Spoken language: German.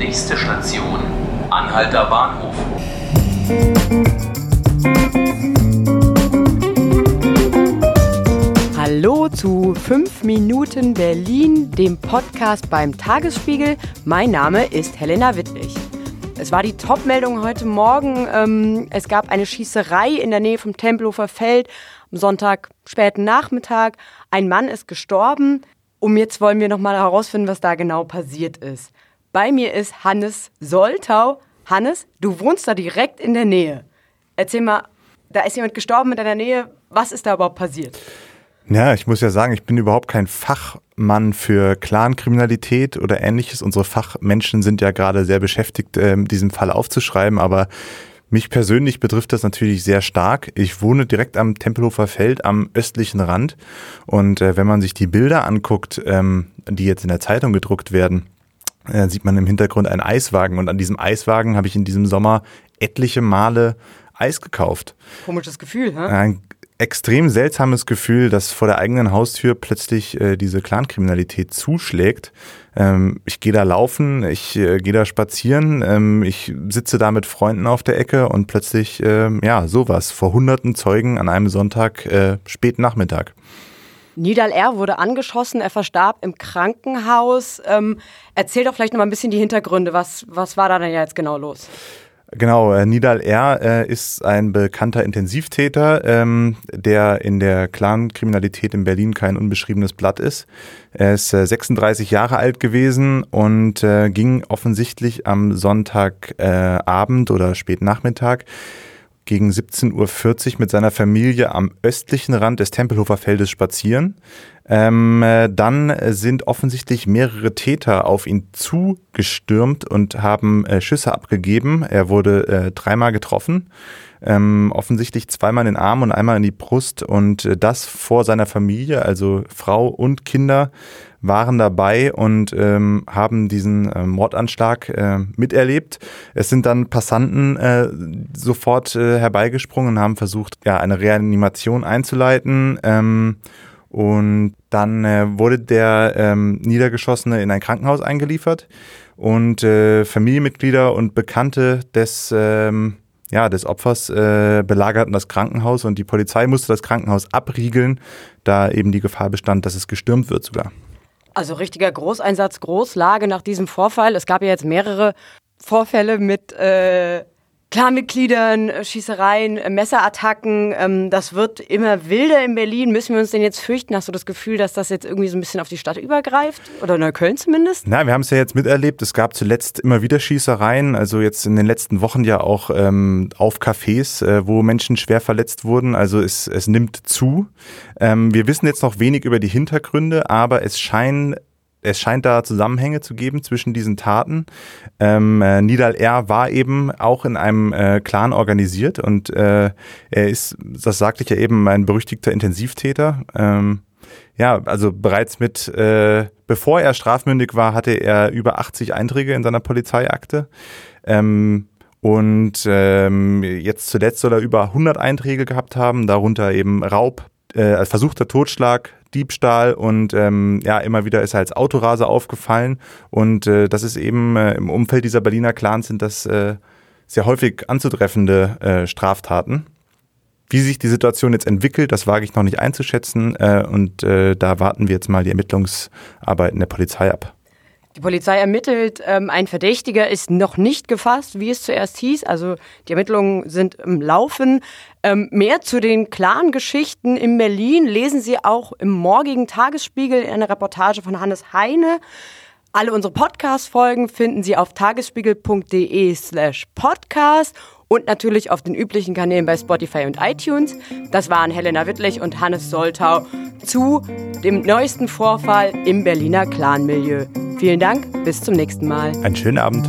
Nächste Station, Anhalter Bahnhof. Hallo zu 5 Minuten Berlin, dem Podcast beim Tagesspiegel. Mein Name ist Helena Wittlich. Es war die Top-Meldung heute Morgen. Ähm, es gab eine Schießerei in der Nähe vom Tempelhofer Feld am Sonntag späten Nachmittag. Ein Mann ist gestorben. Um jetzt wollen wir nochmal herausfinden, was da genau passiert ist. Bei mir ist Hannes Soltau. Hannes, du wohnst da direkt in der Nähe. Erzähl mal, da ist jemand gestorben in deiner Nähe. Was ist da überhaupt passiert? Ja, ich muss ja sagen, ich bin überhaupt kein Fachmann für Clankriminalität oder ähnliches. Unsere Fachmenschen sind ja gerade sehr beschäftigt, äh, diesen Fall aufzuschreiben, aber mich persönlich betrifft das natürlich sehr stark. Ich wohne direkt am Tempelhofer Feld am östlichen Rand und äh, wenn man sich die Bilder anguckt, ähm, die jetzt in der Zeitung gedruckt werden, äh, sieht man im Hintergrund einen Eiswagen und an diesem Eiswagen habe ich in diesem Sommer etliche Male Eis gekauft. Komisches Gefühl, hä? Ein extrem seltsames Gefühl, dass vor der eigenen Haustür plötzlich äh, diese Clankriminalität zuschlägt. Ähm, ich gehe da laufen, ich äh, gehe da spazieren, ähm, ich sitze da mit Freunden auf der Ecke und plötzlich, äh, ja, sowas, vor hunderten Zeugen an einem Sonntag, äh, späten Nachmittag. Nidal R. wurde angeschossen, er verstarb im Krankenhaus. Ähm, erzähl doch vielleicht noch mal ein bisschen die Hintergründe. Was, was war da denn jetzt genau los? Genau, äh, Nidal R. Äh, ist ein bekannter Intensivtäter, ähm, der in der Clan-Kriminalität in Berlin kein unbeschriebenes Blatt ist. Er ist äh, 36 Jahre alt gewesen und äh, ging offensichtlich am Sonntagabend oder Spätnachmittag gegen 17.40 Uhr mit seiner Familie am östlichen Rand des Tempelhofer Feldes spazieren. Ähm, äh, dann sind offensichtlich mehrere Täter auf ihn zugestürmt und haben äh, Schüsse abgegeben. Er wurde äh, dreimal getroffen. Ähm, offensichtlich zweimal in den Arm und einmal in die Brust und äh, das vor seiner Familie, also Frau und Kinder waren dabei und ähm, haben diesen äh, Mordanschlag äh, miterlebt. Es sind dann Passanten äh, sofort äh, herbeigesprungen und haben versucht, ja, eine Reanimation einzuleiten. Ähm, und dann äh, wurde der ähm, Niedergeschossene in ein Krankenhaus eingeliefert und äh, Familienmitglieder und Bekannte des ähm, ja, des Opfers äh, belagerten das Krankenhaus und die Polizei musste das Krankenhaus abriegeln, da eben die Gefahr bestand, dass es gestürmt wird sogar. Also richtiger Großeinsatz, Großlage nach diesem Vorfall. Es gab ja jetzt mehrere Vorfälle mit äh, Clanmitgliedern, äh, Schießereien, äh, Messerattacken. Ähm, das wird immer wilder in Berlin. Müssen wir uns denn jetzt fürchten? Hast du das Gefühl, dass das jetzt irgendwie so ein bisschen auf die Stadt übergreift? Oder Neukölln zumindest? Na, wir haben es ja jetzt miterlebt. Es gab zuletzt immer wieder Schießereien. Also jetzt in den letzten Wochen ja auch ähm, auf Cafés, äh, wo Menschen schwer verletzt wurden. Also es, es nimmt zu. Ähm, wir wissen jetzt noch wenig über die Hintergründe, aber es scheinen es scheint da Zusammenhänge zu geben zwischen diesen Taten. Ähm, äh, Nidal R. war eben auch in einem äh, Clan organisiert und äh, er ist, das sagte ich ja eben, ein berüchtigter Intensivtäter. Ähm, ja, also bereits mit, äh, bevor er strafmündig war, hatte er über 80 Einträge in seiner Polizeiakte. Ähm, und ähm, jetzt zuletzt soll er über 100 Einträge gehabt haben, darunter eben Raub, äh, versuchter Totschlag, Diebstahl und ähm, ja, immer wieder ist er als Autoraser aufgefallen. Und äh, das ist eben äh, im Umfeld dieser Berliner Clans sind das äh, sehr häufig anzutreffende äh, Straftaten. Wie sich die Situation jetzt entwickelt, das wage ich noch nicht einzuschätzen. Äh, und äh, da warten wir jetzt mal die Ermittlungsarbeiten der Polizei ab. Die Polizei ermittelt, ähm, ein Verdächtiger ist noch nicht gefasst, wie es zuerst hieß. Also die Ermittlungen sind im Laufen. Ähm, mehr zu den klaren Geschichten in Berlin lesen Sie auch im morgigen Tagesspiegel in einer Reportage von Hannes Heine. Alle unsere Podcast-Folgen finden Sie auf tagesspiegel.de slash podcast und natürlich auf den üblichen Kanälen bei Spotify und iTunes. Das waren Helena Wittlich und Hannes Soltau zu dem neuesten Vorfall im Berliner Clanmilieu. Vielen Dank, bis zum nächsten Mal. Einen schönen Abend.